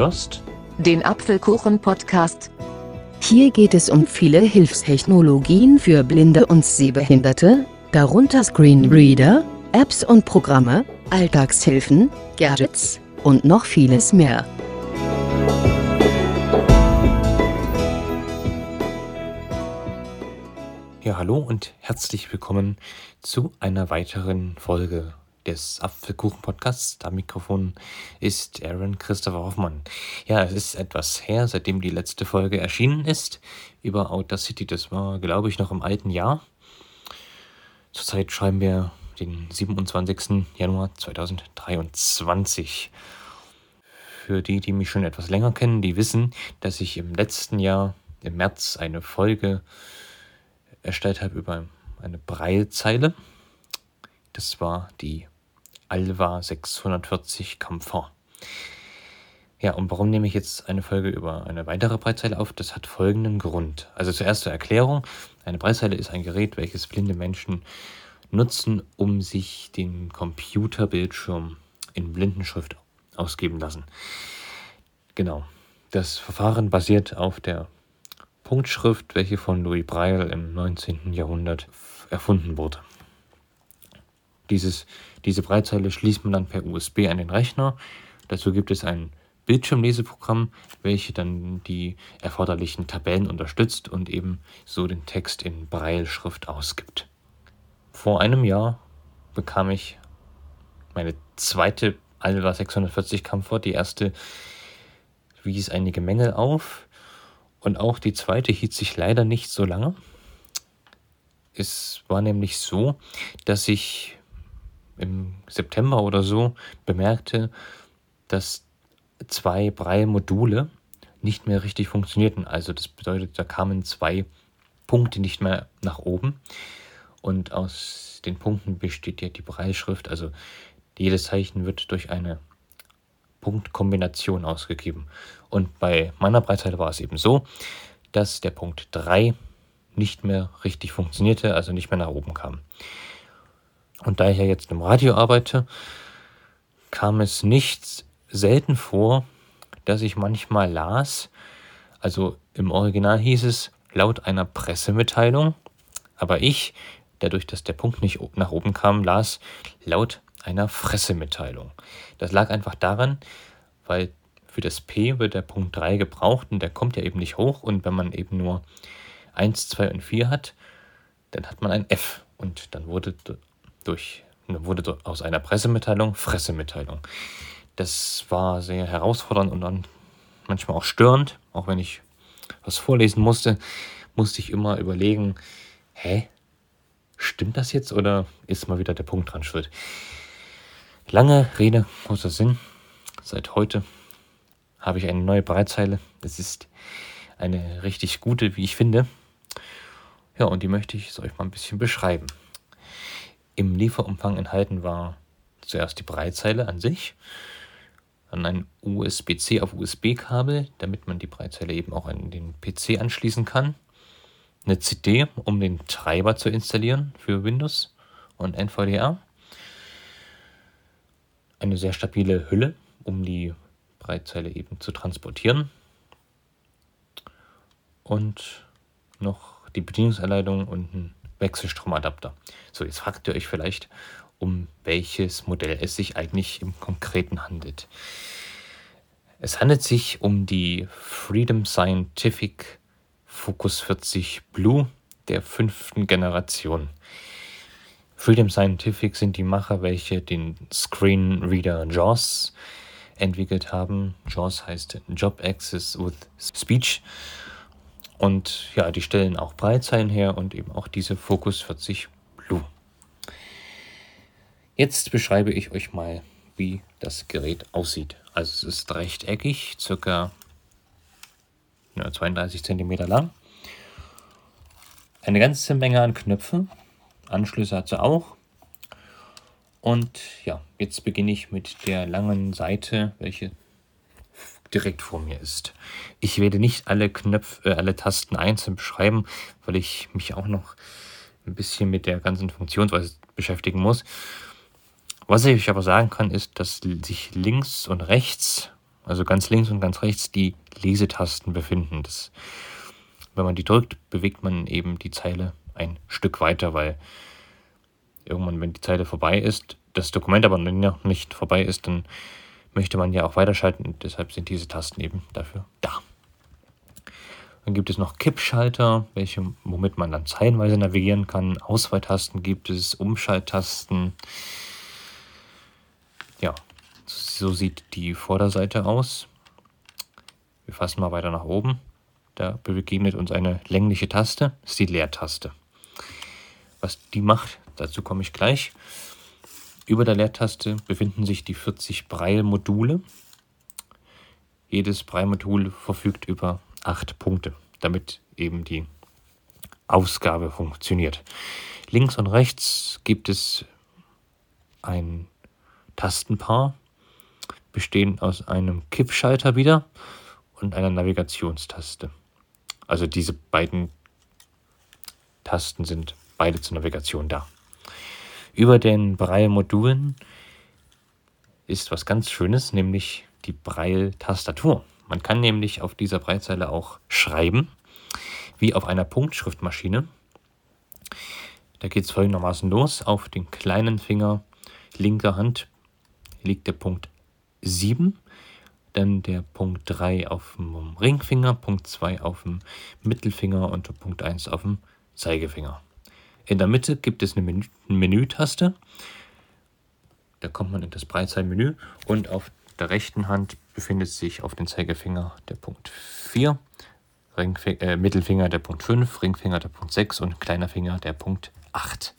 hörst den Apfelkuchen-Podcast. Hier geht es um viele Hilfstechnologien für Blinde und Sehbehinderte, darunter Screenreader, Apps und Programme, Alltagshilfen, Gadgets und noch vieles mehr. Ja, hallo und herzlich willkommen zu einer weiteren Folge des Apfelkuchen-Podcasts. Am Mikrofon ist Aaron Christopher Hoffmann. Ja, es ist etwas her, seitdem die letzte Folge erschienen ist über Outer City. Das war, glaube ich, noch im alten Jahr. Zurzeit schreiben wir den 27. Januar 2023. Für die, die mich schon etwas länger kennen, die wissen, dass ich im letzten Jahr, im März, eine Folge erstellt habe über eine Breilzeile. Das war die Alva 640 Comfort. Ja, und warum nehme ich jetzt eine Folge über eine weitere Breitzeile auf? Das hat folgenden Grund. Also zuerst zur Erklärung. Eine Breitzeile ist ein Gerät, welches blinde Menschen nutzen, um sich den Computerbildschirm in Blindenschrift ausgeben lassen. Genau. Das Verfahren basiert auf der Punktschrift, welche von Louis Braille im 19. Jahrhundert erfunden wurde. Dieses, diese Breitzeile schließt man dann per USB an den Rechner. Dazu gibt es ein Bildschirmleseprogramm, welche dann die erforderlichen Tabellen unterstützt und eben so den Text in Braille-Schrift ausgibt. Vor einem Jahr bekam ich meine zweite Alva 640 Comfort. Die erste wies einige Mängel auf und auch die zweite hielt sich leider nicht so lange. Es war nämlich so, dass ich im September oder so bemerkte, dass zwei Braille-Module nicht mehr richtig funktionierten. Also das bedeutet, da kamen zwei Punkte nicht mehr nach oben. Und aus den Punkten besteht ja die Braille-Schrift. Also jedes Zeichen wird durch eine Punktkombination ausgegeben. Und bei meiner Breitseite war es eben so, dass der Punkt 3 nicht mehr richtig funktionierte, also nicht mehr nach oben kam. Und da ich ja jetzt im Radio arbeite, kam es nicht selten vor, dass ich manchmal las, also im Original hieß es laut einer Pressemitteilung, aber ich, dadurch, dass der Punkt nicht nach oben kam, las laut einer Fressemitteilung. Das lag einfach daran, weil für das P wird der Punkt 3 gebraucht und der kommt ja eben nicht hoch und wenn man eben nur 1, 2 und 4 hat, dann hat man ein F und dann wurde durch wurde aus einer Pressemitteilung Fressemitteilung. Das war sehr herausfordernd und dann manchmal auch störend, auch wenn ich was vorlesen musste, musste ich immer überlegen, hä, stimmt das jetzt oder ist mal wieder der Punkt dran schuld? Lange Rede, großer Sinn. Seit heute habe ich eine neue Breitzeile. Das ist eine richtig gute, wie ich finde. Ja, und die möchte ich euch mal ein bisschen beschreiben. Im Lieferumfang enthalten war zuerst die Breitzeile an sich, dann ein USB-C auf USB-Kabel, damit man die Breitzeile eben auch an den PC anschließen kann, eine CD, um den Treiber zu installieren für Windows und NVDA, eine sehr stabile Hülle, um die Breitzeile eben zu transportieren und noch die Bedienungsanleitung und ein Wechselstromadapter. So, jetzt fragt ihr euch vielleicht, um welches Modell es sich eigentlich im Konkreten handelt. Es handelt sich um die Freedom Scientific Focus 40 Blue der fünften Generation. Freedom Scientific sind die Macher, welche den Screenreader JAWS entwickelt haben. JAWS heißt Job Access with Speech und ja, die stellen auch Breitzeilen her und eben auch diese Focus 40 Blue. Jetzt beschreibe ich euch mal, wie das Gerät aussieht. Also es ist rechteckig, circa 32 cm lang. Eine ganze Menge an Knöpfen. Anschlüsse hat sie auch. Und ja, jetzt beginne ich mit der langen Seite, welche direkt vor mir ist. Ich werde nicht alle Knöpfe, äh, alle Tasten einzeln beschreiben, weil ich mich auch noch ein bisschen mit der ganzen Funktionsweise beschäftigen muss. Was ich aber sagen kann, ist, dass sich links und rechts, also ganz links und ganz rechts, die Lesetasten befinden. Das, wenn man die drückt, bewegt man eben die Zeile ein Stück weiter, weil irgendwann, wenn die Zeile vorbei ist, das Dokument aber noch nicht vorbei ist, dann möchte man ja auch weiterschalten und deshalb sind diese Tasten eben dafür da. Dann gibt es noch Kippschalter, welche, womit man dann zeilenweise navigieren kann. Auswahltasten gibt es, Umschalttasten. Ja, so sieht die Vorderseite aus. Wir fassen mal weiter nach oben. Da begegnet uns eine längliche Taste, das ist die Leertaste. Was die macht, dazu komme ich gleich. Über der Leertaste befinden sich die 40 Braille-Module. Jedes Braille-Modul verfügt über acht Punkte, damit eben die Ausgabe funktioniert. Links und rechts gibt es ein Tastenpaar, bestehend aus einem Kippschalter wieder und einer Navigationstaste. Also diese beiden Tasten sind beide zur Navigation da. Über den Braille-Modulen ist was ganz Schönes, nämlich die Braille-Tastatur. Man kann nämlich auf dieser Breitzeile auch schreiben, wie auf einer Punktschriftmaschine. Da geht es folgendermaßen los. Auf den kleinen Finger linker Hand liegt der Punkt 7, dann der Punkt 3 auf dem Ringfinger, Punkt 2 auf dem Mittelfinger und Punkt 1 auf dem Zeigefinger. In der Mitte gibt es eine Menü Menütaste. Da kommt man in das Breitzeitmenü und auf der rechten Hand befindet sich auf dem Zeigefinger der Punkt 4, äh, Mittelfinger der Punkt 5, Ringfinger der Punkt 6 und kleiner Finger der Punkt 8.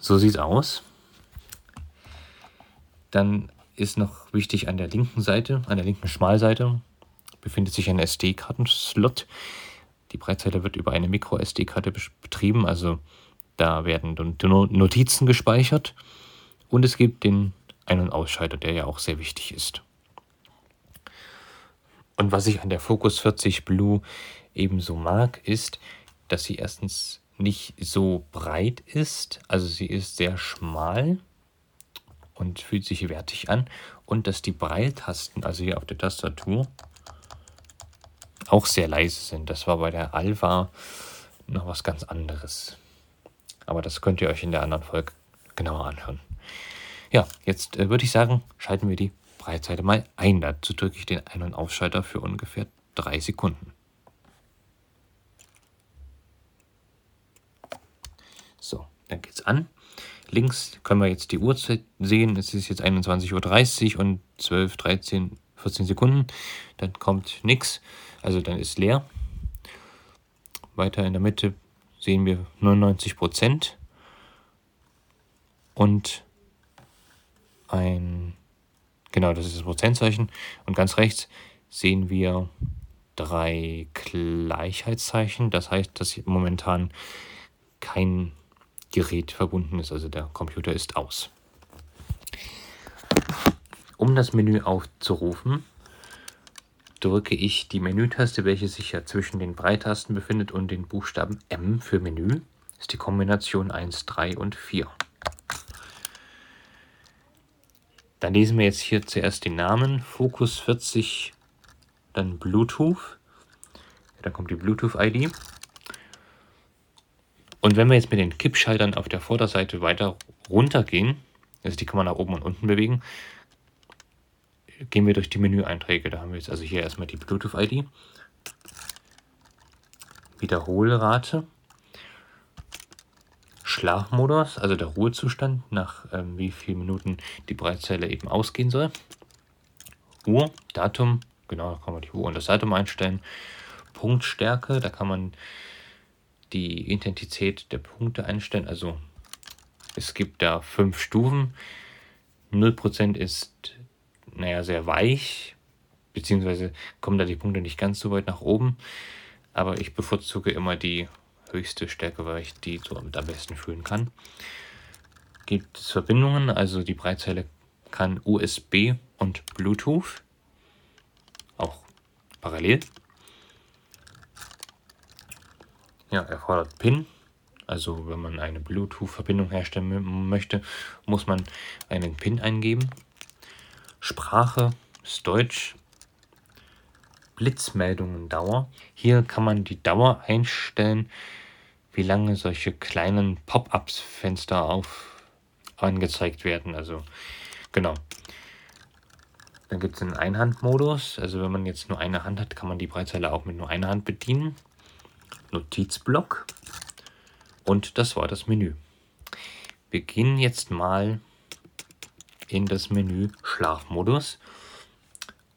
So sieht aus. Dann ist noch wichtig an der linken Seite, an der linken Schmalseite, befindet sich ein SD-Kartenslot. Die Breitzeile wird über eine Micro-SD-Karte betrieben, also da werden Notizen gespeichert. Und es gibt den Ein- und Ausschalter, der ja auch sehr wichtig ist. Und was ich an der Focus 40 Blue ebenso mag, ist, dass sie erstens nicht so breit ist, also sie ist sehr schmal und fühlt sich wertig an und dass die Breiltasten, also hier auf der Tastatur, auch sehr leise sind. Das war bei der Alpha noch was ganz anderes. Aber das könnt ihr euch in der anderen Folge genauer anhören. Ja, jetzt äh, würde ich sagen, schalten wir die Breitseite mal ein. Dazu drücke ich den Ein- und Ausschalter für ungefähr drei Sekunden. So, dann geht's an. Links können wir jetzt die Uhrzeit sehen. Es ist jetzt 21.30 Uhr und 12, 13, 14 Sekunden. Dann kommt nichts. Also dann ist leer. Weiter in der Mitte sehen wir 99 Prozent. Und ein, genau, das ist das Prozentzeichen. Und ganz rechts sehen wir drei Gleichheitszeichen. Das heißt, dass momentan kein Gerät verbunden ist, also der Computer ist aus. Um das Menü aufzurufen, drücke ich die Menütaste, welche sich ja zwischen den Breitasten befindet und den Buchstaben M für Menü. Das ist die Kombination 1, 3 und 4. Dann lesen wir jetzt hier zuerst den Namen, Focus 40, dann Bluetooth. Dann kommt die Bluetooth-ID. Und wenn wir jetzt mit den Kippschaltern auf der Vorderseite weiter runtergehen, also die kann man nach oben und unten bewegen, gehen wir durch die Menüeinträge. Da haben wir jetzt also hier erstmal die Bluetooth-ID, Wiederholrate, Schlafmodus, also der Ruhezustand, nach ähm, wie vielen Minuten die Breitzelle eben ausgehen soll. Uhr, Datum, genau, da kann man die Uhr und das Datum einstellen. Punktstärke, da kann man die Intensität der Punkte einstellen. Also es gibt da fünf Stufen. 0% ist, naja, sehr weich, beziehungsweise kommen da die Punkte nicht ganz so weit nach oben. Aber ich bevorzuge immer die höchste Stärke, weil ich die so am besten fühlen kann. Gibt es Verbindungen, also die Breitzeile kann USB und Bluetooth, auch parallel. Ja, erfordert PIN. Also wenn man eine Bluetooth-Verbindung herstellen möchte, muss man einen PIN eingeben. Sprache ist Deutsch. Blitzmeldungen Dauer. Hier kann man die Dauer einstellen, wie lange solche kleinen Pop-ups-Fenster auf angezeigt werden. Also genau. Dann gibt es einen Einhandmodus. Also wenn man jetzt nur eine Hand hat, kann man die Breitzeile auch mit nur einer Hand bedienen. Notizblock. Und das war das Menü. Wir gehen jetzt mal in das Menü Schlafmodus.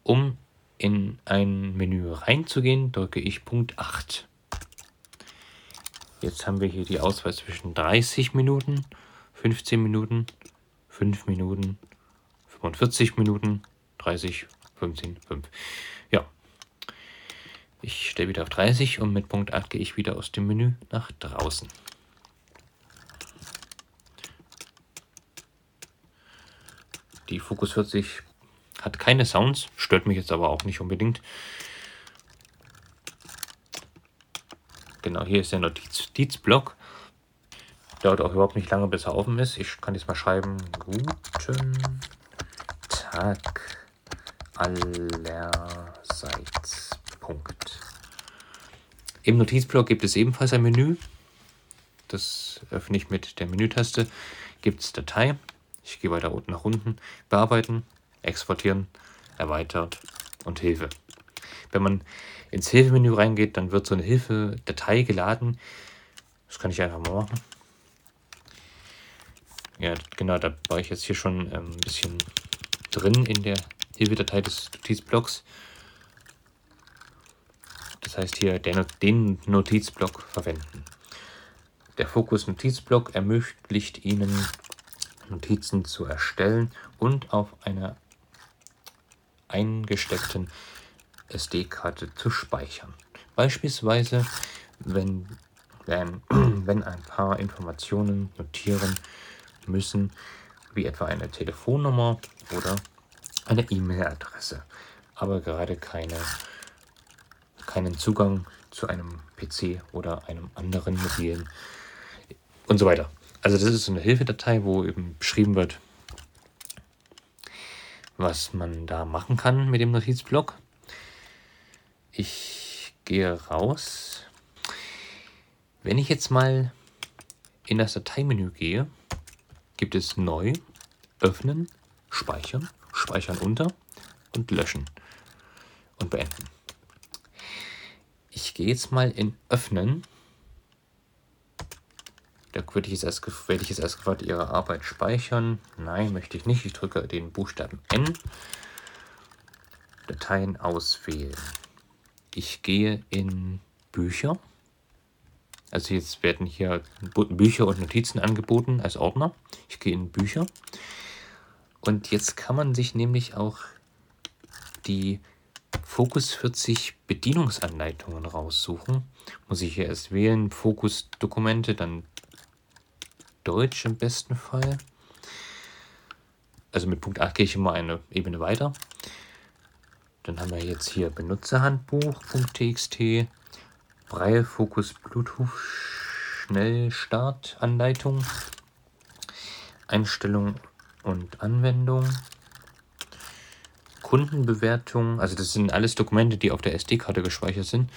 Um in ein Menü reinzugehen, drücke ich Punkt 8. Jetzt haben wir hier die Auswahl zwischen 30 Minuten, 15 Minuten, 5 Minuten, 45 Minuten, 30, 15, 5. Ja. Ich stelle wieder auf 30 und mit Punkt 8 gehe ich wieder aus dem Menü nach draußen. Die Focus 40 hat keine Sounds, stört mich jetzt aber auch nicht unbedingt. Genau, hier ist der Notizblock. Dauert auch überhaupt nicht lange, bis er offen ist. Ich kann jetzt mal schreiben. Guten Tag allerseits. Punkt. Im Notizblock gibt es ebenfalls ein Menü. Das öffne ich mit der Menütaste. Gibt es Datei. Ich gehe weiter unten nach unten. Bearbeiten, exportieren, erweitert und Hilfe. Wenn man ins Hilfemenü reingeht, dann wird so eine Hilfe-Datei geladen. Das kann ich einfach mal machen. Ja, genau, da war ich jetzt hier schon ähm, ein bisschen drin in der Hilfedatei des Notizblocks. Das heißt hier den Notizblock verwenden. Der Fokus Notizblock ermöglicht Ihnen Notizen zu erstellen und auf einer eingesteckten SD-Karte zu speichern. Beispielsweise, wenn, wenn, wenn ein paar Informationen notieren müssen, wie etwa eine Telefonnummer oder eine E-Mail-Adresse, aber gerade keine, keinen Zugang zu einem PC oder einem anderen mobilen und so weiter. Also das ist so eine Hilfedatei, wo eben beschrieben wird, was man da machen kann mit dem Notizblock. Ich gehe raus. Wenn ich jetzt mal in das Dateimenü gehe, gibt es Neu, Öffnen, Speichern, Speichern unter und Löschen und Beenden. Ich gehe jetzt mal in Öffnen da würde ich jetzt erst, werde ich jetzt erst gefragt, Ihre Arbeit speichern. Nein, möchte ich nicht. Ich drücke den Buchstaben N. Dateien auswählen. Ich gehe in Bücher. Also jetzt werden hier Bücher und Notizen angeboten als Ordner. Ich gehe in Bücher. Und jetzt kann man sich nämlich auch die Fokus 40 Bedienungsanleitungen raussuchen. Muss ich hier erst wählen, Fokus Dokumente, dann Deutsch im besten Fall. Also mit Punkt 8 gehe ich immer eine Ebene weiter. Dann haben wir jetzt hier Benutzerhandbuch.txt, Braille Fokus Bluetooth Schnellstartanleitung, Einstellung und Anwendung, Kundenbewertung, also das sind alles Dokumente, die auf der SD-Karte gespeichert sind.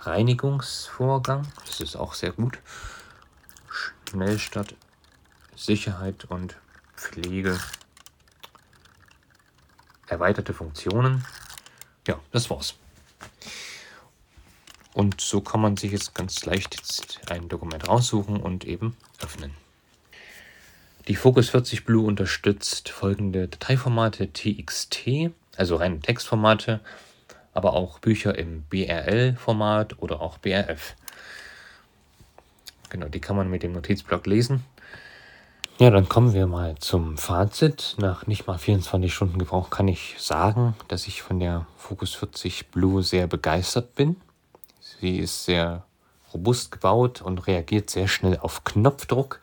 Reinigungsvorgang, das ist auch sehr gut. Schnellstart, Sicherheit und Pflege, erweiterte Funktionen. Ja, das war's. Und so kann man sich jetzt ganz leicht jetzt ein Dokument raussuchen und eben öffnen. Die Focus 40 Blue unterstützt folgende Dateiformate TXT, also reine Textformate, aber auch Bücher im BRL-Format oder auch BRF. Genau, die kann man mit dem Notizblock lesen. Ja, dann kommen wir mal zum Fazit. Nach nicht mal 24 Stunden Gebrauch kann ich sagen, dass ich von der Focus 40 Blue sehr begeistert bin. Sie ist sehr robust gebaut und reagiert sehr schnell auf Knopfdruck,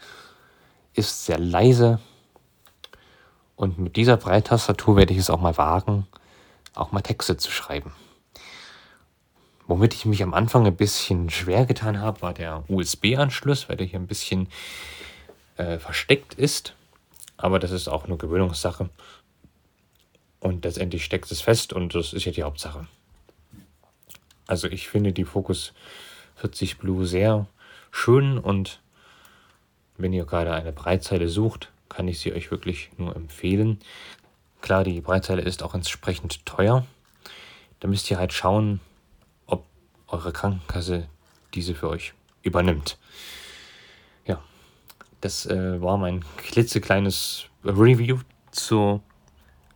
ist sehr leise und mit dieser Breittastatur werde ich es auch mal wagen, auch mal Texte zu schreiben. Womit ich mich am Anfang ein bisschen schwer getan habe, war der USB-Anschluss, weil der hier ein bisschen äh, versteckt ist. Aber das ist auch eine Gewöhnungssache. Und letztendlich steckt es fest und das ist ja die Hauptsache. Also ich finde die Focus 40 Blue sehr schön und wenn ihr gerade eine Breitzeile sucht, kann ich sie euch wirklich nur empfehlen. Klar, die Breitzeile ist auch entsprechend teuer. Da müsst ihr halt schauen, eure Krankenkasse diese für euch übernimmt. Ja, das äh, war mein klitzekleines Review zur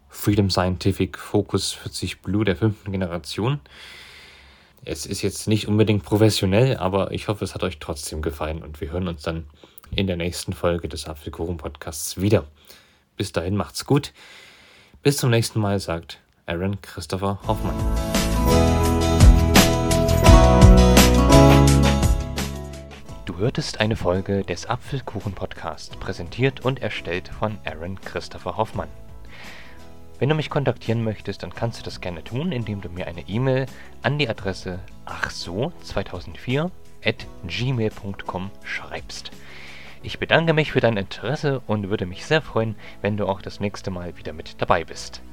Freedom Scientific Focus 40 Blue der fünften Generation. Es ist jetzt nicht unbedingt professionell, aber ich hoffe, es hat euch trotzdem gefallen und wir hören uns dann in der nächsten Folge des Apfelkuchen Podcasts wieder. Bis dahin macht's gut. Bis zum nächsten Mal, sagt Aaron Christopher Hoffmann. Du hörtest eine Folge des Apfelkuchen Podcasts, präsentiert und erstellt von Aaron Christopher Hoffmann. Wenn du mich kontaktieren möchtest, dann kannst du das gerne tun, indem du mir eine E-Mail an die Adresse achso2004 at gmail.com schreibst. Ich bedanke mich für dein Interesse und würde mich sehr freuen, wenn du auch das nächste Mal wieder mit dabei bist.